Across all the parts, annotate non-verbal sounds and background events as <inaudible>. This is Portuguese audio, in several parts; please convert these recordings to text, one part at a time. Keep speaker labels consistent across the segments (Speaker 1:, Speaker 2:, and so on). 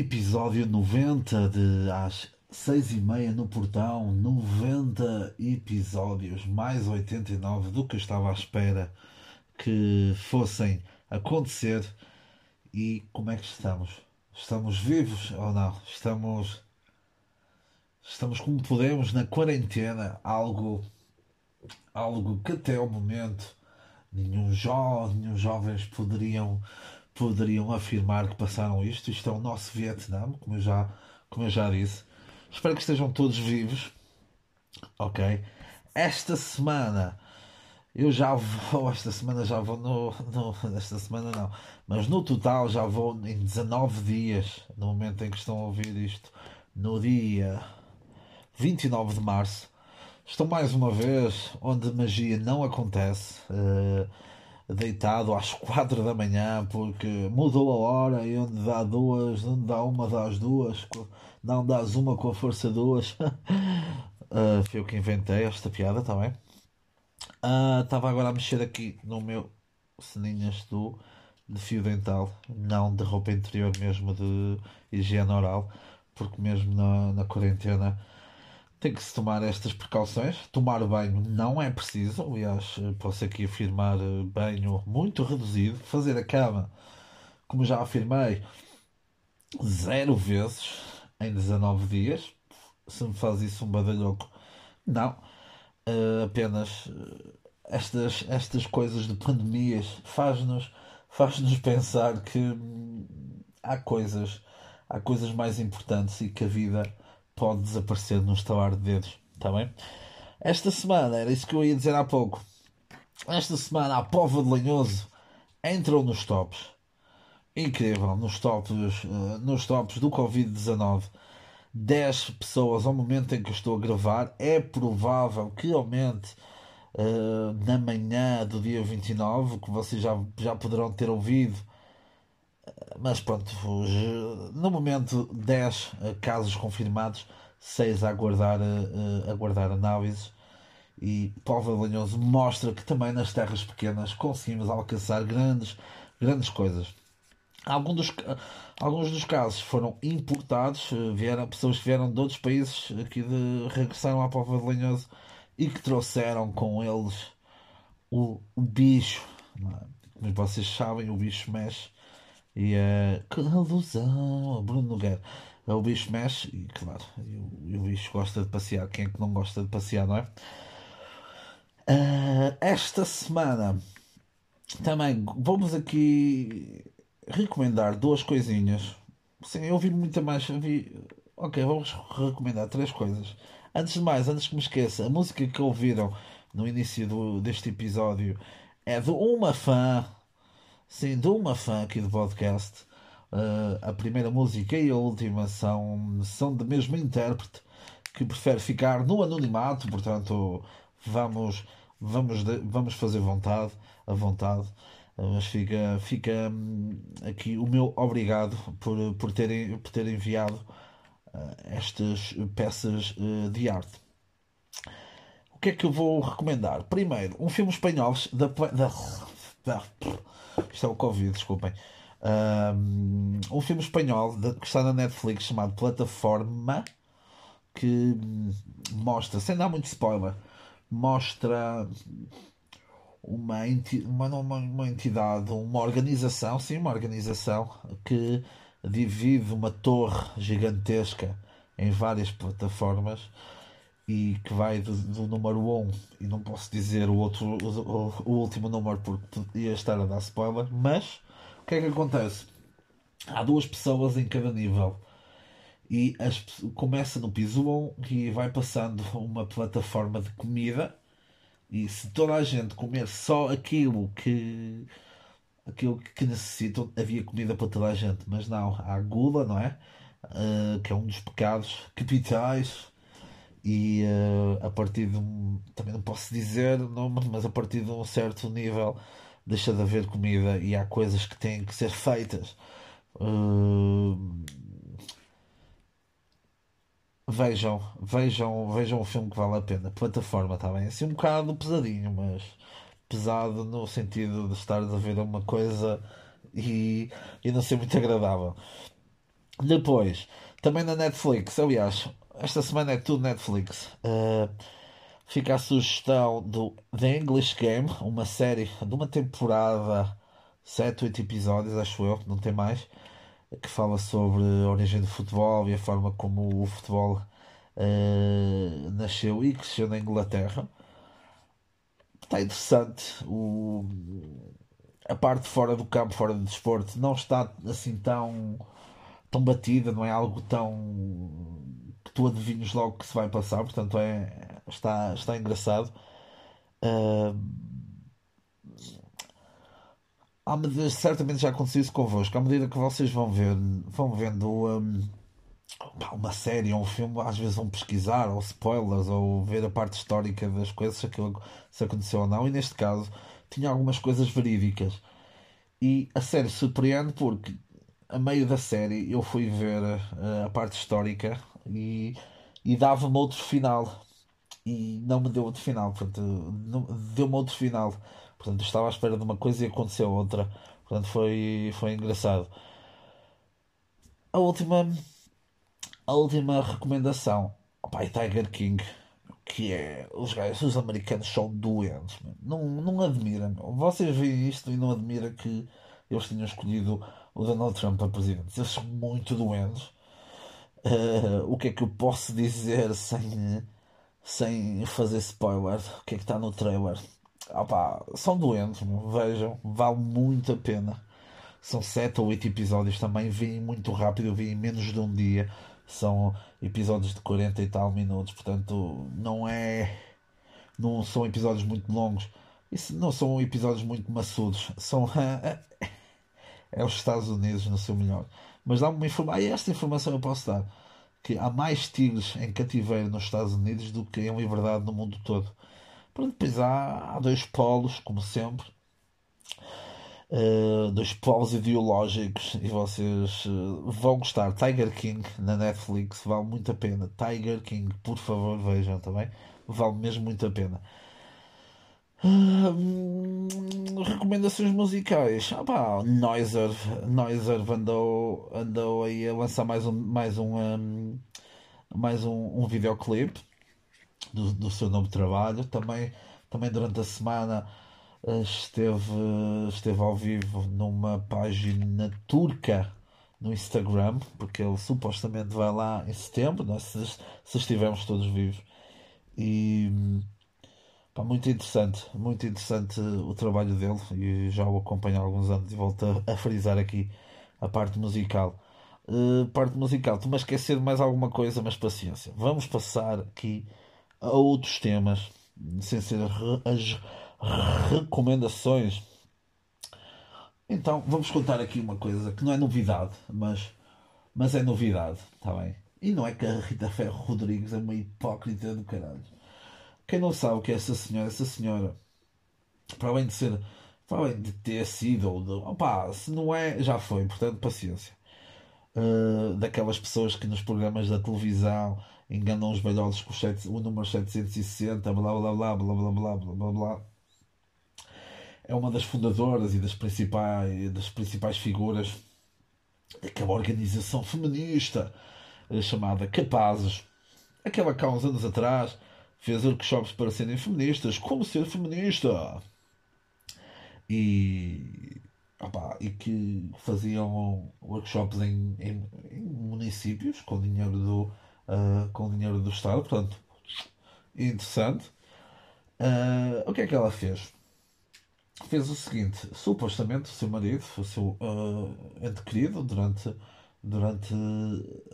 Speaker 1: Episódio 90 de às 6 e meia no portão, 90 episódios, mais 89 do que estava à espera que fossem acontecer. E como é que estamos? Estamos vivos ou não? Estamos. Estamos como podemos na quarentena, algo, algo que até ao momento nenhum, jo, nenhum jovens poderiam poderiam afirmar que passaram isto. Isto é o nosso Vietnã, como eu já, como eu já disse. Espero que estejam todos vivos. Ok? Esta semana eu já vou, <laughs> esta semana já vou no, no, esta semana não, mas no total já vou em 19 dias, no momento em que estão a ouvir isto, no dia 29 de março. Estou mais uma vez onde magia não acontece. Uh, deitado às <laughs> quatro da manhã porque mudou a hora e onde dá duas, onde dá uma, dá as duas, não dás uma com a força duas. <laughs> uh, eu que inventei esta piada também. Uh, estava agora a mexer aqui no meu ceninhas do de fio dental, não de roupa interior mesmo de higiene oral, porque mesmo na, na quarentena tem que se tomar estas precauções. Tomar banho não é preciso, aliás, posso aqui afirmar eh, banho muito reduzido. Fazer a cama, como já afirmei, zero vezes em 19 dias. Se me faz isso um badalhoco, não. Uh, apenas estas, estas coisas de pandemias faz-nos faz-nos pensar que hum, há coisas há coisas mais importantes e que a vida pode desaparecer num estalar de dedos, está bem? Esta semana, era isso que eu ia dizer há pouco. Esta semana a Pova de Lanhoso entrou nos tops. Incrível, nos tops, uh, nos tops do Covid-19. 10 pessoas ao momento em que estou a gravar. É provável que aumente uh, na manhã do dia 29, que vocês já, já poderão ter ouvido mas pronto, no momento 10 eh, casos confirmados, 6 a aguardar, eh, a aguardar análises. E Paulo Lanhoso mostra que também nas terras pequenas conseguimos alcançar grandes, grandes coisas. Alguns dos, alguns dos casos foram importados, eh, vieram pessoas que vieram de outros países aqui de, regressaram à Póvoa de Lanhoso e que trouxeram com eles o, o bicho. É? Como vocês sabem, o bicho mexe e é. Que alusão! Bruno Nogueira. É o bicho mexe e, claro, o, e o, bicho gosta de passear. Quem é que não gosta de passear, não é? Uh, esta semana também vamos aqui recomendar duas coisinhas. Sim, eu vi muita mais. Vi... Ok, vamos recomendar três coisas. Antes de mais, antes que me esqueça, a música que ouviram no início do, deste episódio é de uma fã De uma fã aqui do podcast. Uh, a primeira música e a última são, são do mesmo intérprete que prefere ficar no anonimato, portanto vamos, vamos, vamos fazer vontade, a vontade. Mas fica, fica hum, aqui o meu obrigado por, por, terem, por ter enviado uh, estas peças uh, de arte. O que é que eu vou recomendar? Primeiro, um filme espanhol da, da, da isto é o Covid, desculpem. Um, filme espanhol que está na Netflix chamado Plataforma que mostra, sem dar muito spoiler, mostra uma, enti uma, uma, uma entidade, uma organização, sim, uma organização que divide uma torre gigantesca em várias plataformas e que vai do, do número 1 e não posso dizer o outro o, o, último número porque ia estar a dar spoiler, mas o que é que acontece? Há duas pessoas em cada nível e as, começa no piso 1 e vai passando uma plataforma de comida e se toda a gente comer só aquilo que aquilo que necessitam, havia comida para toda a gente, mas não, há gula, não é? Uh, que é um dos pecados capitais e uh, a partir de um, também não posso dizer nome, mas a partir de um certo nível deixa de haver comida e há coisas que têm que ser feitas. Uh, vejam, vejam, vejam o filme que vale a pena. Plataforma está bem, assim um bocado pesadinho, mas pesado no sentido de estar a ver uma coisa e, e não ser muito agradável. Depois, também na Netflix, aliás, esta semana é tudo Netflix. Uh, fica a sugestão do The English Game, uma série de uma temporada, 7, 8 episódios, acho eu, não tem mais, que fala sobre a origem do futebol e a forma como o futebol uh, nasceu e cresceu na Inglaterra. Está interessante. O, a parte fora do campo, fora do desporto, não está assim tão, tão batida, não é algo tão que tu adivinhas logo que se vai passar, portanto é, está, está engraçado. Uh, medida, certamente já aconteceu isso convosco, à medida que vocês vão ver, vão vendo um, uma série ou um filme, às vezes vão pesquisar, ou spoilers, ou ver a parte histórica das coisas, aquilo se aconteceu ou não, e neste caso tinha algumas coisas verídicas. E a série surpreende porque a meio da série eu fui ver uh, a parte histórica e, e dava-me outro final e não me deu outro final, portanto, deu-me outro final. Portanto, estava à espera de uma coisa e aconteceu outra. Portanto, foi, foi engraçado. A última, a última recomendação, opa, é Tiger King, que é os gajos, os americanos são doentes, não, não admira. Vocês veem isto e não admira que eles tinham escolhido o Donald Trump para presidente. Eles são muito doentes. Uh, o que é que eu posso dizer sem, sem fazer spoiler? O que é que está no trailer? Opa, são doentes, vejam, vale muito a pena. São 7 ou 8 episódios também, vêm muito rápido, vêm em menos de um dia. São episódios de 40 e tal minutos, portanto, não é. Não são episódios muito longos. Isso não são episódios muito maçudos. São. <laughs> é os Estados Unidos no seu melhor. Mas dá-me uma informação. Ah, esta informação eu posso dar. Que há mais tigres em cativeiro nos Estados Unidos do que em liberdade no mundo todo. Pronto, depois há, há dois polos, como sempre. Uh, dois polos ideológicos e vocês uh, vão gostar. Tiger King na Netflix vale muito a pena. Tiger King, por favor, vejam também. Vale mesmo muito a pena. Hum, recomendações musicais. Ah, pá, Noiser, Noiser andou, andou aí a lançar mais um, mais um, um mais um, um videoclipe do, do seu novo trabalho. Também, também durante a semana eh, esteve, esteve ao vivo numa página turca no Instagram, porque ele supostamente vai lá em setembro, nós, se, se estivermos todos vivos. E Pá, muito interessante, muito interessante o trabalho dele e já o acompanho há alguns anos e volto a, a frisar aqui a parte musical. Uh, parte musical, estou-me a esquecer de mais alguma coisa, mas paciência. Vamos passar aqui a outros temas, sem ser as recomendações. Então, vamos contar aqui uma coisa que não é novidade, mas, mas é novidade, está bem? E não é que a Rita Ferro Rodrigues é uma hipócrita do caralho. Quem não sabe o que é essa senhora, essa senhora, para além de ser, para além de ter sido, ou de, opa, se não é, já foi, portanto, paciência. Uh, daquelas pessoas que nos programas da televisão enganam os velhotes com o, o número 760, blá blá blá blá blá blá blá blá blá. É uma das fundadoras e das principais, das principais figuras daquela organização feminista eh, chamada Capazes. Aquela que há uns anos atrás fez workshops para serem feministas, como ser feminista. E, opa, e que faziam workshops em, em, em municípios com dinheiro do, uh, com dinheiro do Estado, portanto, interessante. Uh, o que é que ela fez? Fez o seguinte: supostamente o seu marido, o seu uh, ente querido, durante durante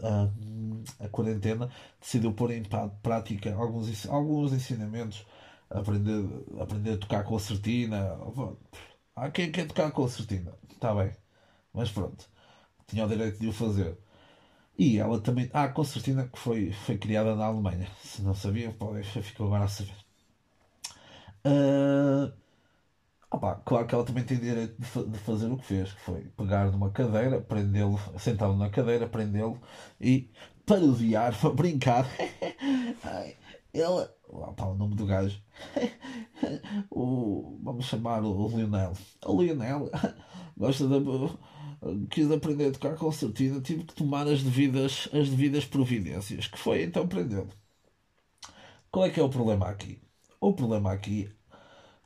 Speaker 1: a, a quarentena, decidiu pôr em prática alguns, alguns ensinamentos, aprender, aprender a tocar concertina. Há quem quer tocar concertina, está bem, mas pronto, tinha o direito de o fazer. E ela também. Ah, a concertina que foi, foi criada na Alemanha. Se não sabia, pode, ficou agora a saber. Uh, Opa, claro que ela também tem direito de, fa de fazer o que fez, que foi pegar numa cadeira, prendê-lo, sentá-lo na cadeira, prendê-lo e parodiar, para <laughs> brincar. <laughs> ele, opa, o nome do gajo, <laughs> o, vamos chamar o Lionel. O Lionel gosta de, quis aprender a tocar concertina, tive que tomar as devidas, as devidas providências, que foi então aprender. Qual é que é o problema aqui? O problema aqui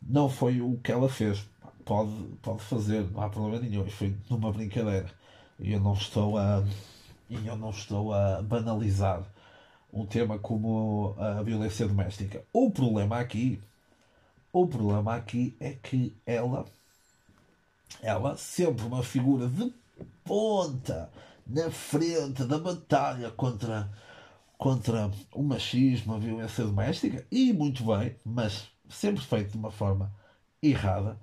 Speaker 1: não foi o que ela fez. Pode, pode fazer, não há problema nenhum. Foi numa brincadeira. E eu não estou a. E eu não estou a banalizar um tema como a violência doméstica. O problema aqui, o problema aqui é que ela, ela sempre uma figura de ponta na frente da batalha contra contra o machismo, a violência doméstica, e muito bem, mas sempre feito de uma forma errada,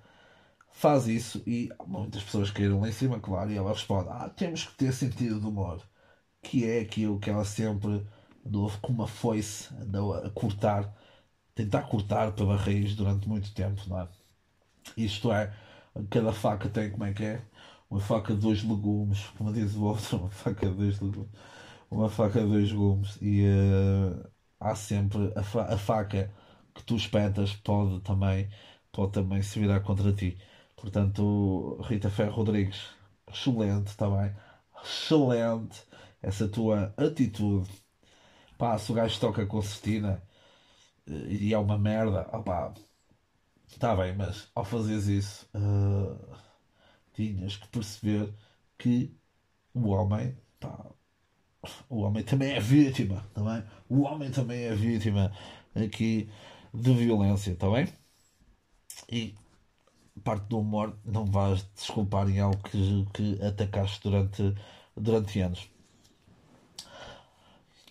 Speaker 1: faz isso e muitas pessoas caíram lá em cima, claro, e ela responde: Ah, temos que ter sentido de humor, que é aquilo que ela sempre andou com uma foice, andou a cortar, tentar cortar pela raiz durante muito tempo, não é? Isto é, cada faca tem como é que é? Uma faca de dois legumes, como diz o outro, uma faca de dois legumes, uma faca de dois legumes, e uh, há sempre a, fa a faca que tu espetas pode também, pode também se virar contra ti. Portanto, Rita Ferro Rodrigues, excelente também, excelente essa tua atitude. Pá, se o gajo toca concertina eh, e é uma merda, opá, está bem, mas ao fazeres isso, uh, tinhas que perceber que o homem, pá, o homem também é vítima, também. Tá o homem também é vítima aqui de violência, está bem? E parte do humor, não vais desculpar em algo que, que atacaste durante, durante anos.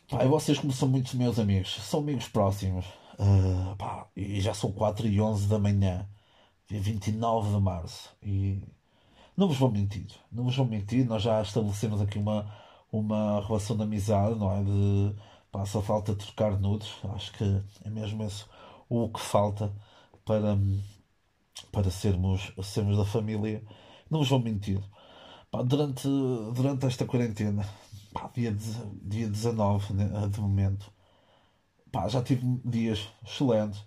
Speaker 1: Pá, vocês, como são muitos meus amigos, são amigos próximos, uh, pá, e já são 4 e 11 da manhã, dia 29 de março, e não vos vou mentir, não vos vou mentir, nós já estabelecemos aqui uma, uma relação de amizade, não é? De pá, só falta trocar nudes, acho que é mesmo isso o que falta para, para sermos, sermos da família. Não vos vou mentir. Pá, durante, durante esta quarentena, pá, dia, dia 19 né, de momento, pá, já tive dias excelentes,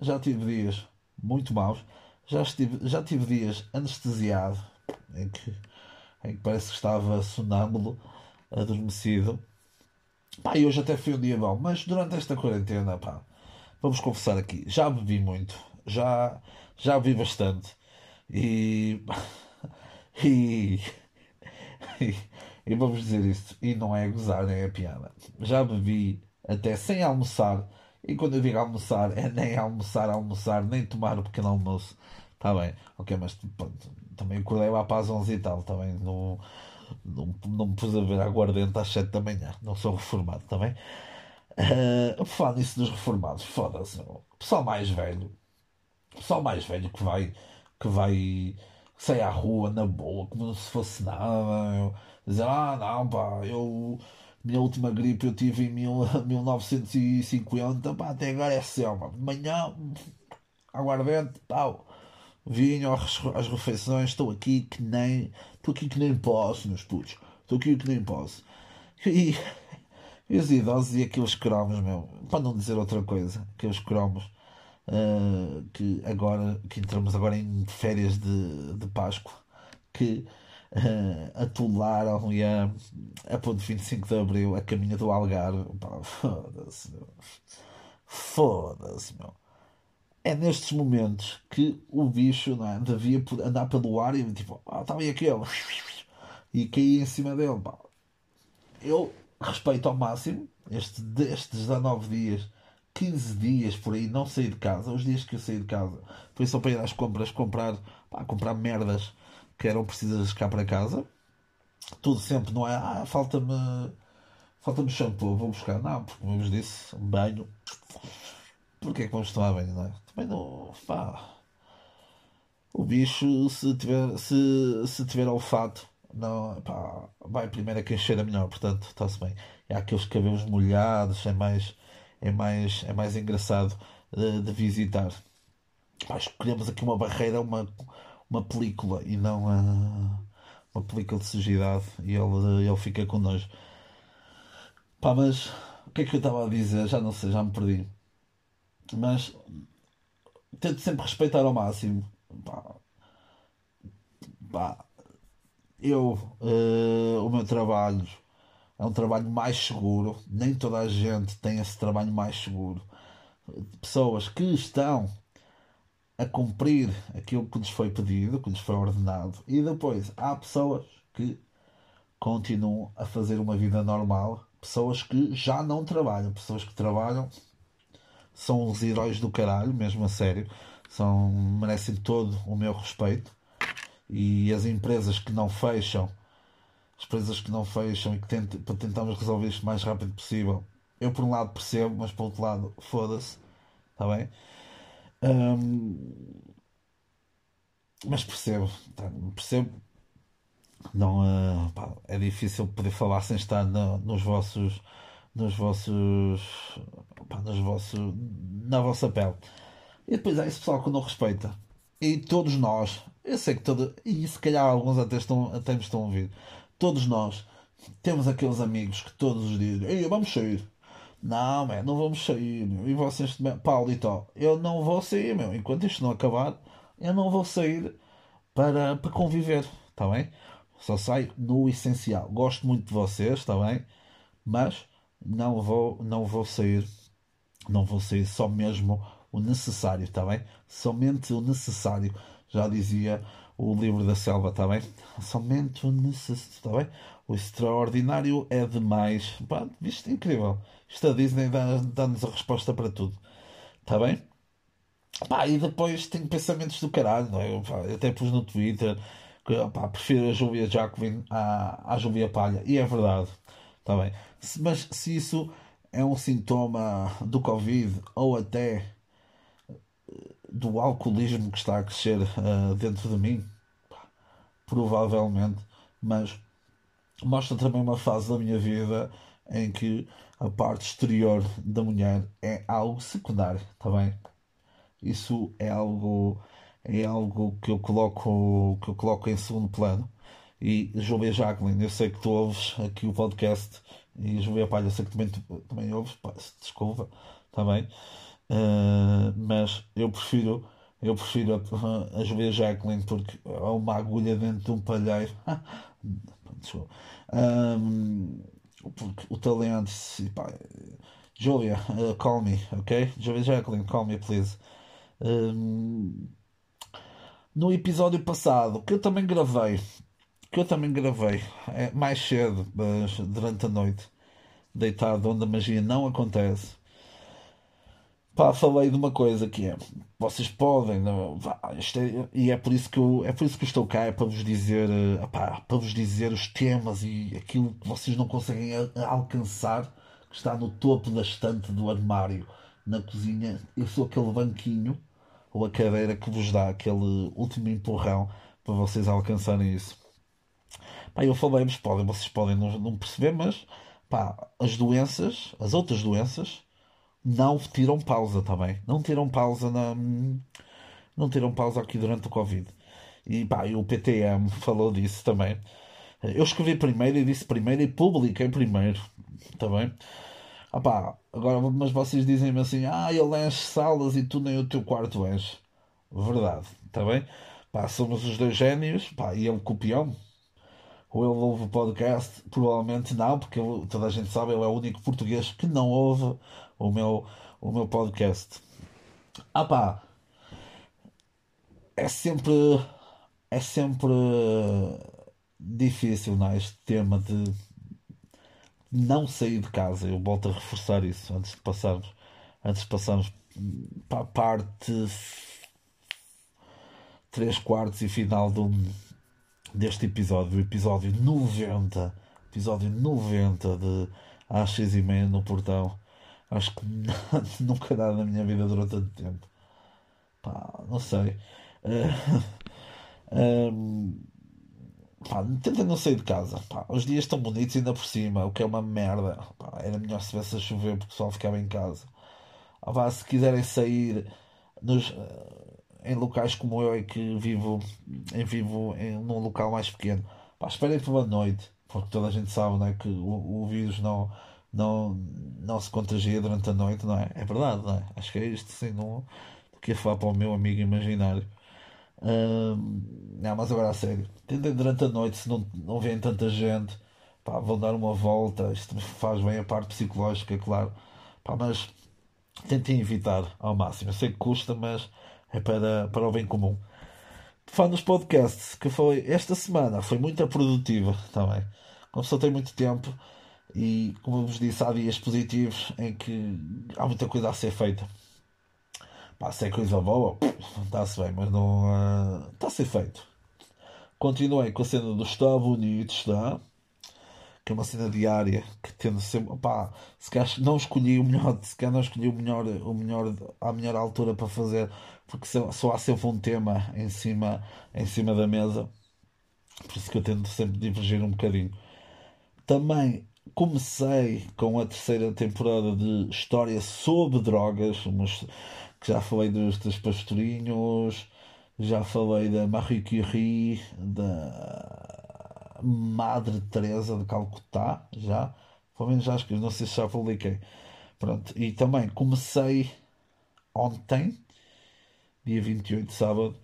Speaker 1: já tive dias muito maus, já, estive, já tive dias anestesiado, em que, em que parece que estava sonâmbulo, adormecido. Pá, e hoje até foi um dia bom, mas durante esta quarentena, pá, vamos confessar aqui, já bebi muito, já, já bebi bastante e, <laughs> e, e, e vamos dizer isto, e não é gozar nem é piada, já bebi até sem almoçar, e quando eu digo almoçar, é nem almoçar, almoçar, nem tomar o pequeno almoço, está bem, ok, mas pronto, também acordei lá para as 11 e tal, também não, não, não me pus a ver aguardente às 7 da manhã, não sou reformado, também. Tá Uh, falar nisso dos reformados, foda-se. Pessoal mais velho, pessoal mais velho que vai, que vai sair à rua na boa, como se fosse nada. Dizer, ah, não, pá, eu. Minha última gripe eu tive em mil, <laughs> 1950, pá, até agora é selva. De manhã, aguardente, pau. Vinho às refeições, estou aqui que nem. Estou aqui que nem posso, meus putos. Estou aqui que nem posso. E e os idosos e aqueles cromos, meu, para não dizer outra coisa, aqueles cromos uh, que agora, que entramos agora em férias de, de Páscoa, que uh, atolaram e a, a ponto 25 de Abril a caminho do Algarve. Foda-se. Foda-se, meu. É nestes momentos que o bicho não é, devia andar pelo ar e tipo, ah, estava aí aquele. E cair em cima dele. Pá. Eu respeito ao máximo este, estes 19 dias, 15 dias por aí, não saí de casa. Os dias que eu saí de casa foi só para ir às compras, comprar, pá, comprar merdas que eram precisas cá para casa. Tudo sempre, não é? Ah, falta-me falta-me shampoo, vou buscar. Não, porque como eu vos disse, banho. Porquê é que vamos tomar banho, não é? Também não. Pá. O bicho, se tiver, se, se tiver olfato, não, pá, vai primeiro a quem cheira melhor, portanto, está-se bem. E há aqueles cabelos molhados, é mais, é mais, é mais engraçado de, de visitar. Pá, escolhemos aqui uma barreira, uma, uma película e não a, uma película de sujidade e ele, ele fica com nojo. Pá, mas o que é que eu estava a dizer? Já não sei, já me perdi. Mas tento sempre respeitar ao máximo. Pá, pá eu, uh, o meu trabalho é um trabalho mais seguro, nem toda a gente tem esse trabalho mais seguro. Pessoas que estão a cumprir aquilo que lhes foi pedido, que lhes foi ordenado, e depois há pessoas que continuam a fazer uma vida normal, pessoas que já não trabalham, pessoas que trabalham são os heróis do caralho, mesmo a sério, são, merecem todo o meu respeito. E as empresas que não fecham, as empresas que não fecham e que tentam, para tentarmos resolver isto o mais rápido possível, eu por um lado percebo, mas por outro lado, foda-se, está bem? Mas percebo, tá, percebo. Não, uh, pá, é difícil poder falar sem estar no, nos vossos, nos vossos, pá, nos vossos, na vossa pele. E depois há esse pessoal que não respeita. E todos nós, eu sei que todo, e se calhar alguns até, estão, até me estão a ouvir, todos nós temos aqueles amigos que todos os dias, ei, vamos sair. Não, man, não vamos sair. Meu. E vocês, Paulo e tal, eu não vou sair, meu. Enquanto isto não acabar, eu não vou sair para, para conviver, está bem? Só saio no essencial. Gosto muito de vocês, está bem? Mas não vou, não vou sair, não vou sair só mesmo o necessário, está bem? Somente o necessário. Já dizia o livro da selva, está bem? Somente o necessário, está bem? O extraordinário é demais. Pá, isto é incrível. Isto a Disney dá-nos a resposta para tudo. Está bem? Pá, e depois tenho pensamentos do caralho, não é? Pá, até pus no Twitter que pá, prefiro a Júlia Jacobin à, à Júlia Palha. E é verdade. Está bem? Mas se isso é um sintoma do Covid ou até do alcoolismo que está a crescer uh, dentro de mim, provavelmente, mas mostra também uma fase da minha vida em que a parte exterior da mulher é algo secundário, está bem? Isso é algo é algo que eu coloco que eu coloco em segundo plano. E Júlia Jacqueline, eu sei que tu ouves aqui o podcast e Júlia Palha, eu sei que também, também ouves, desculpa, está bem? Uh, mas eu prefiro eu prefiro a, Julia Jacqueline porque há uma agulha dentro de um palheiro. <laughs> Um, porque o talento pá, Julia uh, call me ok? Julia Jacqueline call me please. Um, no episódio passado que eu também gravei que eu também gravei é, mais cedo mas durante a noite deitado onde a magia não acontece Pá, falei de uma coisa que é, vocês podem, não, vá, é, e é por isso que eu, é por isso que estou cá, é para vos dizer, uh, para vos dizer os temas e aquilo que vocês não conseguem alcançar, que está no topo da estante do armário, na cozinha. Eu sou aquele banquinho ou a cadeira que vos dá aquele último empurrão para vocês alcançarem isso. Pá, eu falei-vos, podem, vocês podem não, não perceber, mas pá, as doenças, as outras doenças não tiram pausa também. Não tiram pausa na. Não tiram pausa aqui durante o Covid. E pá, e o PTM falou disso também. Eu escrevi primeiro e disse primeiro e publiquei primeiro. Está bem? Ah agora, mas vocês dizem-me assim: ah, ele enche salas e tu nem o teu quarto enche. Verdade, está bem? Pá, somos os dois génios, pá, e ele copiou-me. Ou ele ouve o podcast? Provavelmente não, porque toda a gente sabe, ele é o único português que não ouve o meu, o meu podcast. Ah pá, é sempre, é sempre difícil, não é? Este tema de não sair de casa. Eu volto a reforçar isso antes de passarmos, antes de passarmos para a parte 3 quartos e final do, deste episódio, o episódio 90, episódio 90 de às 6 e meia no portão. Acho que <laughs> nunca nada na minha vida durou tanto tempo. Pá, não sei. Uh, um, <laughs> pá, tenta não sair de casa. Pá, os dias estão bonitos ainda por cima, o que é uma merda. Pá, era melhor se tivesse a chover porque só ficava em casa. Ah, pá, se quiserem sair nos, em locais como eu, que vivo, em, vivo em, num local mais pequeno, pá, esperem pela noite, porque toda a gente sabe né, que o, o vírus não não, não se contagia durante a noite, não é? É verdade, não é? Acho que é isto, sim, não que ia falar para o meu amigo imaginário. não, mas agora a sério, tentem durante a noite, se não, não vêem tanta gente, pá, vão dar uma volta. Isto faz bem a parte psicológica, claro, pá, mas tentem evitar ao máximo. Eu sei que custa, mas é para, para o bem comum. Fã dos podcasts, que foi esta semana, foi muito produtiva também. Como pessoa tem muito tempo e, como vos disse, há dias positivos em que há muita coisa a ser feita. Pá, se é coisa boa, está-se bem, mas não uh, está a ser feito. Continuei com a cena do Está Bonito, está que é uma cena diária que tendo sempre, pá, se calhar não escolhi o melhor, se calhar não escolhi o melhor, o melhor, a melhor altura para fazer, porque só há sempre um tema em cima, em cima da mesa, por isso que eu tento sempre divergir um bocadinho. Também comecei com a terceira temporada de História sobre Drogas, que já falei dos, dos pastorinhos, já falei da Marie Curie, da Madre Teresa de Calcutá, já, pelo menos já escrevi, não sei se já publiquei. Pronto, e também comecei ontem, dia 28 de sábado,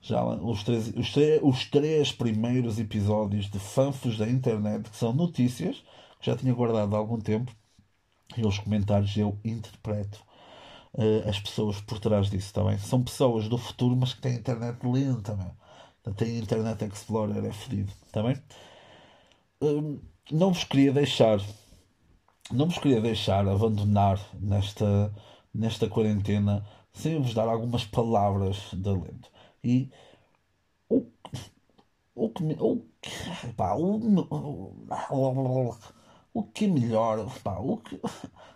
Speaker 1: já os três, os, três, os três primeiros episódios de Fanfos da internet, que são notícias, que já tinha guardado há algum tempo, e os comentários eu interpreto uh, as pessoas por trás disso também. São pessoas do futuro, mas que têm internet lenta, meu tem Internet Explorer, é fedido, está bem? Hum, não vos queria deixar, não vos queria deixar abandonar nesta, nesta quarentena sem vos dar algumas palavras de alento. E o, o que o, pá, o, o, o que é melhor, pá, o que,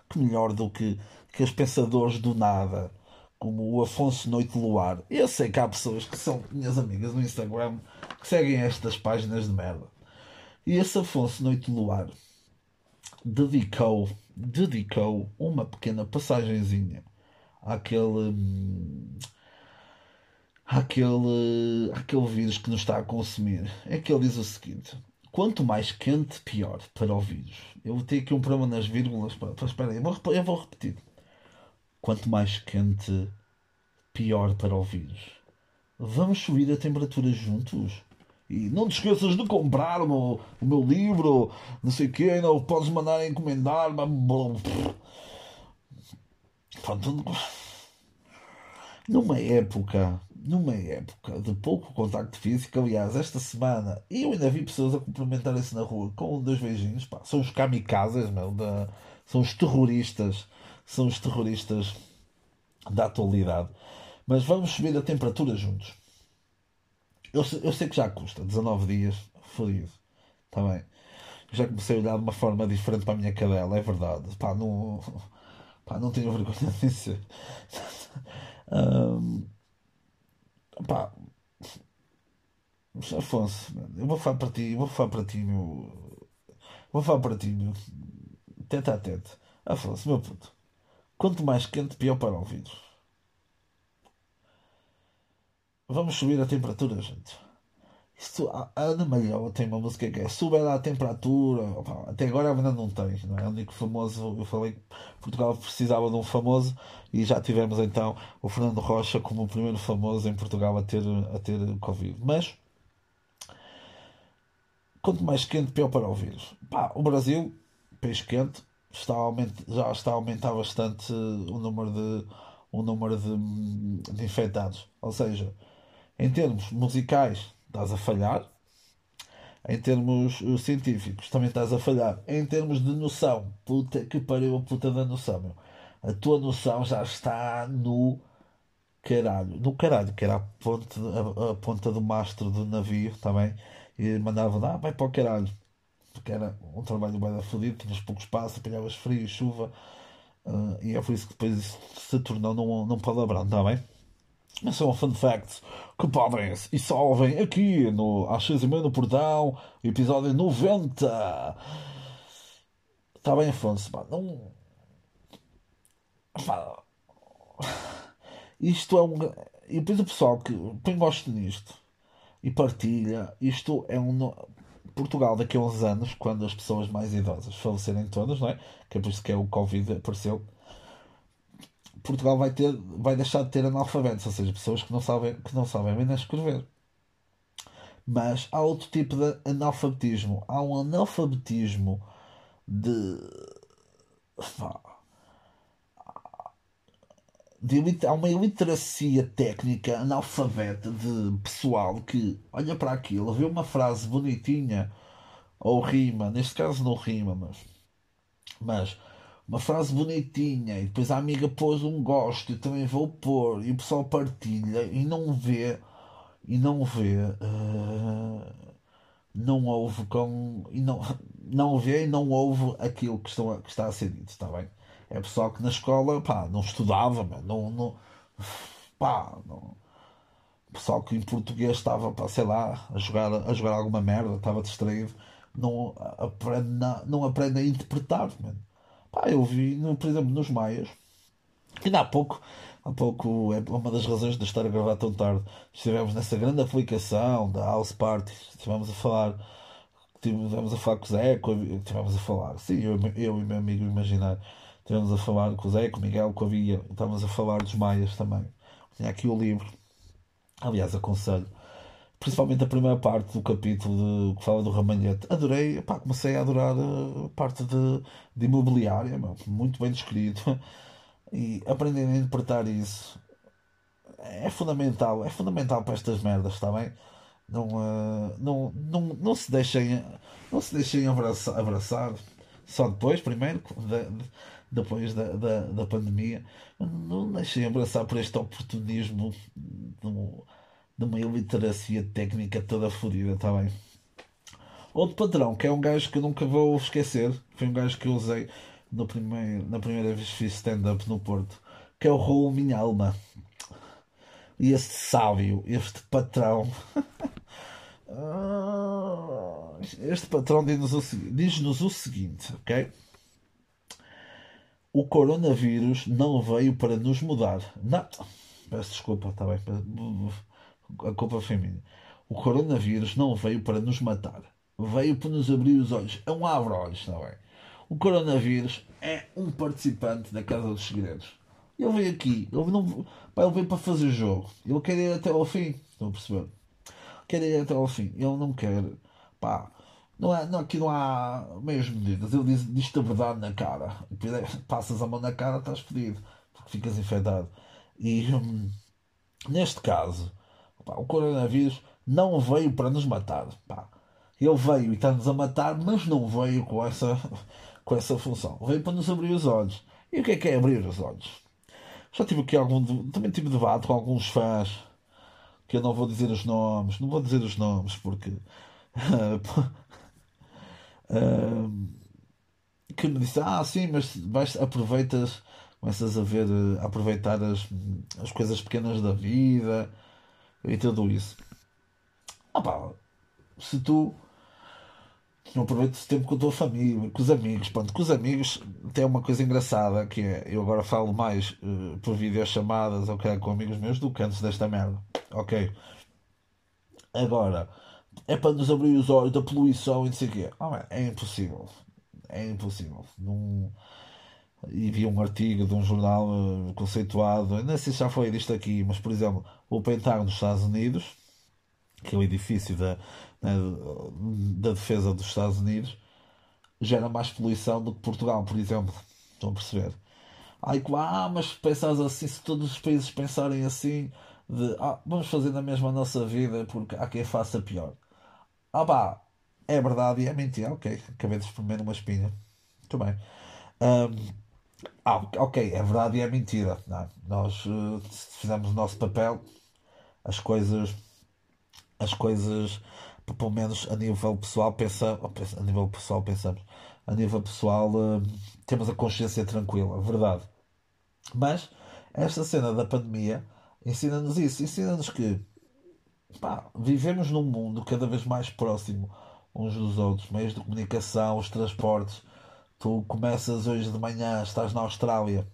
Speaker 1: que melhor do que, que os pensadores do nada como o Afonso Noite Luar. Eu sei que há pessoas que são minhas amigas no Instagram que seguem estas páginas de merda. E esse Afonso Noite Luar dedicou, dedicou uma pequena passagenzinha àquele. Àquele, àquele vírus que nos está a consumir. É que ele diz o seguinte: quanto mais quente, pior para o vírus. Eu ter aqui um problema nas vírgulas. Para, espera aí, eu vou, eu vou repetir. Quanto mais quente, pior para o vírus. Vamos subir a temperatura juntos? E não te esqueças de comprar o meu, o meu livro, não sei o quê, ainda podes mandar encomendar. Numa época, numa época de pouco contacto físico, aliás, esta semana eu ainda vi pessoas a cumprimentarem-se na rua com dois beijinhos, pá, são os kamikazes, meu, da, são os terroristas são os terroristas da atualidade. Mas vamos subir a temperatura juntos. Eu, eu sei que já custa 19 dias, fodido. Está bem. Já comecei a olhar de uma forma diferente para a minha cadela, é verdade. Pá, não, pá, não tenho vergonha de dizer. um, pá, Afonso, eu vou falar para ti, vou falar para ti, meu. Vou falar para ti, meu. Tete a tete. Afonso, meu puto. Quanto mais quente, pior para o vidro. Vamos subir a temperatura, gente. Isto, a Ana Malhoa tem uma música que é Sube a temperatura. Até agora ainda não tem, não é? O único famoso, eu falei que Portugal precisava de um famoso e já tivemos então o Fernando Rocha como o primeiro famoso em Portugal a ter, a ter Covid. Mas, quanto mais quente, pior para o vírus. Pá, o Brasil, peixe quente, está a aumentar, já está a aumentar bastante o número de, o número de, de infectados. Ou seja, em termos musicais, estás a falhar. Em termos uh, científicos, também estás a falhar. Em termos de noção, puta que pariu a puta da noção, meu. A tua noção já está no caralho. No caralho, que era a ponta, a, a ponta do mastro do navio também. E mandava, ah, vai para o caralho porque era um trabalho bem fodido, tinhas pouco espaço, apanhavas frio e chuva, uh, e é por isso que depois isso se tornou num, num palavrão, está bem? Mas são fun facts que podem e salvem aqui no às 6 e meia no portão, episódio 90. Está bem, Afonso, pá, não. Isto é um. E depois o pessoal que põe gosto nisto e partilha, isto é um. Portugal daqui a uns anos, quando as pessoas mais idosas falecerem todas, não é? Que é por isso que é o Covid apareceu. Portugal vai, ter, vai deixar de ter analfabetos, ou seja, pessoas que não sabem, que não sabem nem escrever. Mas há outro tipo de analfabetismo. Há um analfabetismo de. de há uma iliteracia técnica analfabeta de pessoal que olha para aquilo, vê uma frase bonitinha ou rima, neste caso não rima, mas, mas uma frase bonitinha e depois a amiga pôs um gosto, eu também vou pôr e o pessoal partilha e não vê e não vê uh, não ouve com e não, não vê e não ouve aquilo que, estão, que está a ser dito, está bem? É pessoal que na escola pá, não estudava, não, não, pá, não, pessoal que em português estava, pá, sei lá, a jogar, a jogar alguma merda, estava distraído, não aprende, não aprende a interpretar. Mano. Pá, eu vi, por exemplo, nos Maias, ainda há pouco, há pouco, é uma das razões de estar a gravar tão tarde, estivemos nessa grande aplicação da House Party, estivemos a falar, estivemos a falar com o Zé, estivemos a falar, sim, eu, eu e meu amigo imaginário. Estivemos a falar com o Zé, com o Miguel, com a Via, estávamos a falar dos Maias também. Tinha aqui o livro, aliás, aconselho, principalmente a primeira parte do capítulo de, que fala do Ramalhete. Adorei, pá, comecei a adorar a parte de, de imobiliária, meu, muito bem descrito. E aprender a interpretar isso é fundamental, é fundamental para estas merdas, está bem? Não, uh, não, não, não se deixem, não se deixem abraçar, abraçar só depois, primeiro, de, de, depois da, da, da pandemia, não deixem abraçar por este oportunismo de uma iliteracia técnica toda fodida, está bem? Outro patrão, que é um gajo que eu nunca vou esquecer, foi um gajo que eu usei no primeiro, na primeira vez que fiz stand-up no Porto, que é o Raul Minha Alma. E este sábio, este patrão, <laughs> este patrão diz-nos o, diz o seguinte, ok? o coronavírus não veio para nos mudar. Não, peço desculpa, está bem. A culpa foi minha. O coronavírus não veio para nos matar. Veio para nos abrir os olhos. É um abre-olhos, está bem. O coronavírus é um participante da Casa dos Segredos. Ele veio aqui. Ele, não, ele veio para fazer jogo. Ele quer ir até ao fim. Estão a perceber? Quer ir até ao fim. Ele não quer. Pá, não é, não, aqui não há meias medidas. Ele diz, diz-te a verdade na cara. Passas a mão na cara, estás fedido. Porque ficas infectado. E hum, neste caso, o coronavírus não veio para nos matar. Pá. Ele veio e está-nos a matar, mas não veio com essa, <laughs> com essa função. Veio para nos abrir os olhos. E o que é que é abrir os olhos? Já tive aqui algum. Também tive debate com alguns fãs. Que eu não vou dizer os nomes. Não vou dizer os nomes porque. <laughs> que me disse, ah sim, mas vais, aproveitas, começas a ver, a aproveitar as, as coisas pequenas da vida e tudo isso. Ah pá, se tu não aproveitas o tempo com a tua família, com os amigos, pronto, com os amigos tem uma coisa engraçada que é, eu agora falo mais uh, por videochamadas ou com amigos meus do que antes desta merda. Ok. Agora, é para nos abrir os olhos da poluição e não sei o quê. Ah, é impossível. É impossível. Não... E vi um artigo de um jornal uh, conceituado, não sei se já foi disto aqui, mas por exemplo, o Pentágono dos Estados Unidos, que é o edifício da, né, da defesa dos Estados Unidos, gera mais poluição do que Portugal, por exemplo. Estão a perceber? Ai, ah, mas pensares assim, se todos os países pensarem assim, de ah, vamos fazer na mesma nossa vida porque há quem faça pior. Ah pá, é verdade e é mentira. Ok, acabei de experimentar uma espinha. Muito bem. Um, ah, ok, é verdade e é mentira. Não, nós uh, fizemos o nosso papel, as coisas, as coisas, pelo menos a nível pessoal, pensa, a nível pessoal pensamos, a nível pessoal uh, temos a consciência tranquila, verdade. Mas esta cena da pandemia ensina-nos isso, ensina-nos que pá, vivemos num mundo cada vez mais próximo uns dos outros, meios de comunicação, os transportes. Tu começas hoje de manhã, estás na Austrália,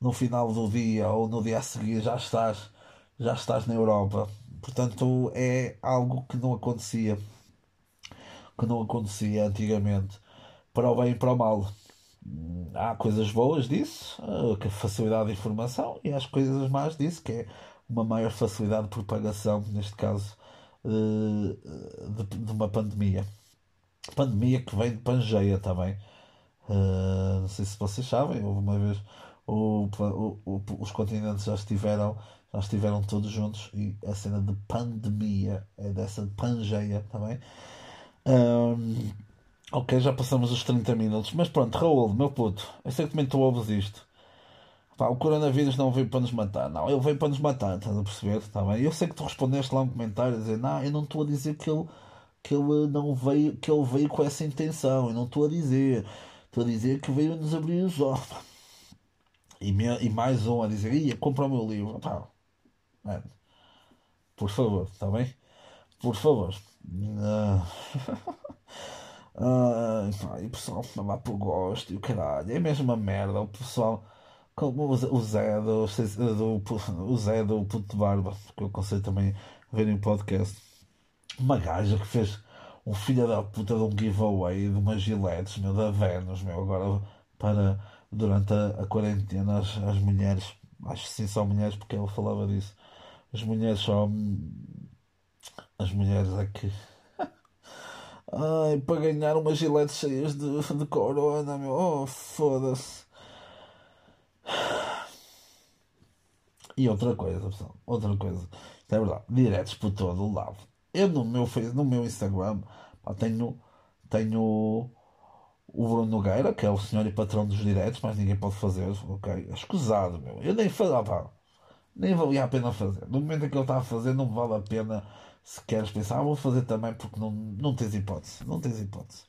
Speaker 1: no final do dia ou no dia a seguir já estás, já estás na Europa. Portanto, é algo que não acontecia, que não acontecia antigamente, para o bem e para o mal. há coisas boas disso, que a facilidade de informação, e as coisas más disso, que é uma maior facilidade de propagação, neste caso, de, de uma pandemia. Pandemia que vem de Pangeia também. Uh, não sei se vocês sabem, houve uma vez o, o, o, os continentes já estiveram, já estiveram todos juntos e a cena de pandemia é dessa de Pangeia também. Um, ok, já passamos os 30 minutos, mas pronto, Raul, meu puto, eu sei que também tu ouves isto. Pá, o coronavírus não veio para nos matar, não, ele veio para nos matar, estás a perceber? Tá bem? Eu sei que tu respondeste lá um comentário a dizer, não, eu não estou a dizer que ele, que ele não veio, que ele veio com essa intenção, eu não estou a dizer, estou a dizer que veio nos abrir os olhos. E, e mais um a dizer, ia, compra o meu livro, pá, mano, por favor, está bem? Por favor. Uh... uh, e o pessoal não por gosto e o caralho, é mesmo uma merda, o pessoal como o Zé do, o Zé do Puto Barba, que eu aconselho também a verem o podcast. Uma gaja que fez um filho da puta de um giveaway de umas giletes, meu, da Vênus, meu, agora para durante a, a quarentena as, as mulheres, acho que sim são mulheres porque ela falava disso. As mulheres só as mulheres é que <laughs> Ai, para ganhar umas giletes cheias de, de corona, meu, oh, foda-se. E outra coisa, pessoal, outra coisa, é verdade, diretos por todo o lado. Eu no meu, no meu Instagram tenho, tenho o Bruno Nogueira, que é o senhor e patrão dos diretos, mas ninguém pode fazer, ok? É escusado, meu. Eu nem fazia, pá, nem valia a pena fazer. No momento em que eu estava a fazer, não vale a pena se queres pensar, ah, vou fazer também porque não, não tens hipótese. Não tens hipótese.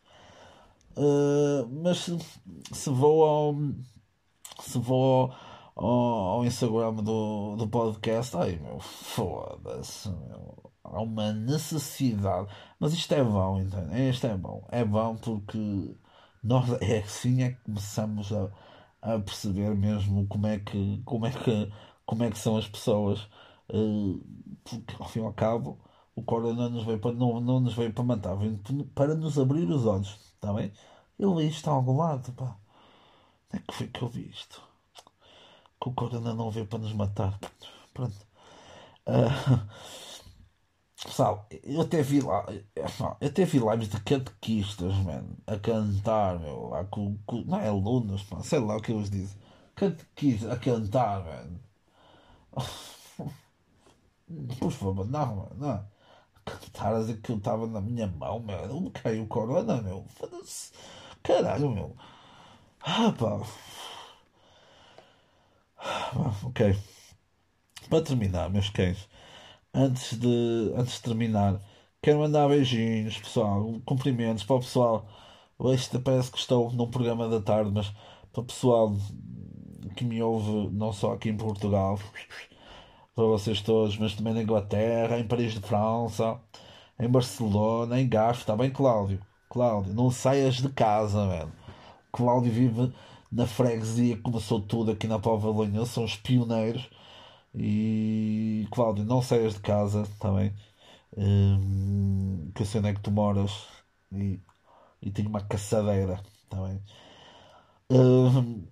Speaker 1: Uh, mas se, se vou ao. Se vou ao, ao Instagram do, do podcast, ai meu, foda-se, há uma necessidade. Mas isto é bom, entende? Isto é bom. É bom porque nós é assim é que começamos a, a perceber mesmo como é que, como é que, como é que são as pessoas. Uh, porque ao fim e ao cabo o corona nos veio para, não, não nos veio para matar, veio para nos abrir os olhos, está bem? Eu vi isto a algum lado, pá. Onde é que foi que eu vi isto? que o Corona não veio para nos matar. Pronto. Uh, pessoal, eu até vi lá, eu até vi lives de catequistas, mano, a cantar, meu, lá com, com não é alunos, pá, sei lá o que eles dizem. Catequistas a cantar, mano. Por favor, não, mano, não. Cantar a dizer que eu estava na minha mão, mano. Não caiu o corona, meu. Foda-se. Caralho, meu. Ah, pá. Ok. Para terminar, meus cães, antes de, antes de terminar, quero mandar beijinhos, pessoal, cumprimentos para o pessoal. Hoje parece que estou num programa da tarde, mas para o pessoal que me ouve, não só aqui em Portugal, para vocês todos, mas também na Inglaterra, em Paris de França, em Barcelona, em Gafo, está bem, Cláudio? Cláudio, não saias de casa, velho. Cláudio vive na freguesia começou tudo aqui na Pova de são os pioneiros. E Cláudio, não saias de casa também, hum, que eu sei onde é que tu moras e, e tenho uma caçadeira também. Hum,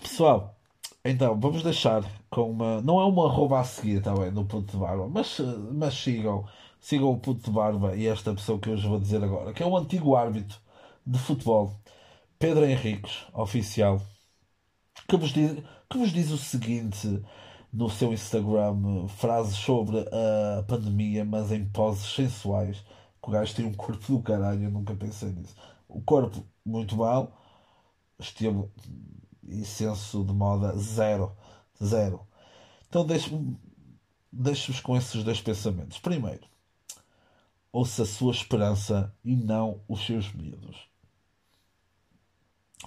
Speaker 1: pessoal, então vamos deixar com uma. Não é uma rouba a seguir também no ponto de barba, mas, mas sigam, sigam o ponto de barba e esta pessoa que eu vos vou dizer agora, que é um antigo árbitro de futebol Pedro Henriques, oficial, que vos, diz, que vos diz o seguinte no seu Instagram, frases sobre a pandemia, mas em poses sensuais. O gajo tem um corpo do caralho, eu nunca pensei nisso. O corpo muito mal, estilo e senso de moda zero. Zero. Então deixo-vos deixo com esses dois pensamentos. Primeiro, ouça a sua esperança e não os seus medos.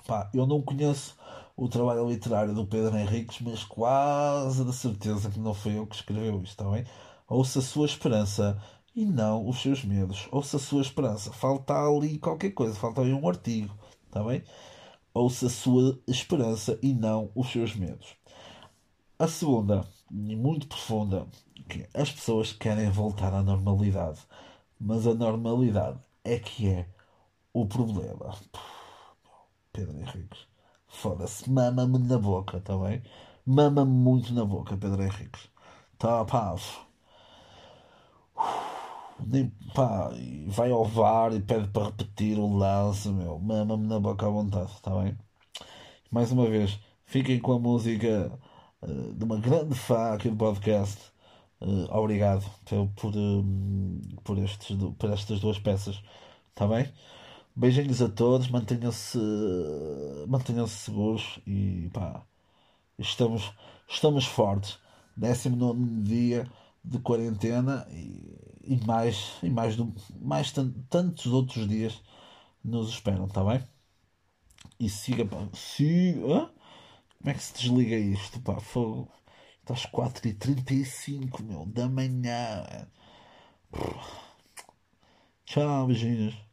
Speaker 1: Pá, eu não conheço o trabalho literário do Pedro Henriques, mas quase de certeza que não foi eu que escreveu isto, está bem? Ouça a sua esperança e não os seus medos. Ouça a sua esperança. Falta ali qualquer coisa, falta ali um artigo, está bem? Ouça a sua esperança e não os seus medos. A segunda, e muito profunda, que as pessoas querem voltar à normalidade, mas a normalidade é que é o problema Pedro Henriques. Foda-se, mama-me na boca, tá bem? Mama-me muito na boca, Pedro Henriques. Tá, pá. Nem, pá, vai ao VAR e pede para repetir o lance, meu. Mama-me na boca à vontade, tá bem? Mais uma vez, fiquem com a música uh, de uma grande fã aqui do podcast. Uh, obrigado por, por, uh, por, estes, por estas duas peças, tá bem? Beijinhos a todos, mantenham-se mantenham-se seguros e pá, estamos, estamos fortes. 19 dia de quarentena e, e mais, e mais, do, mais tantos outros dias nos esperam, está bem? E siga, siga. Como é que se desliga isto, pá? Fogo. Estás 4h35, meu, da manhã. Tchau, beijinhos.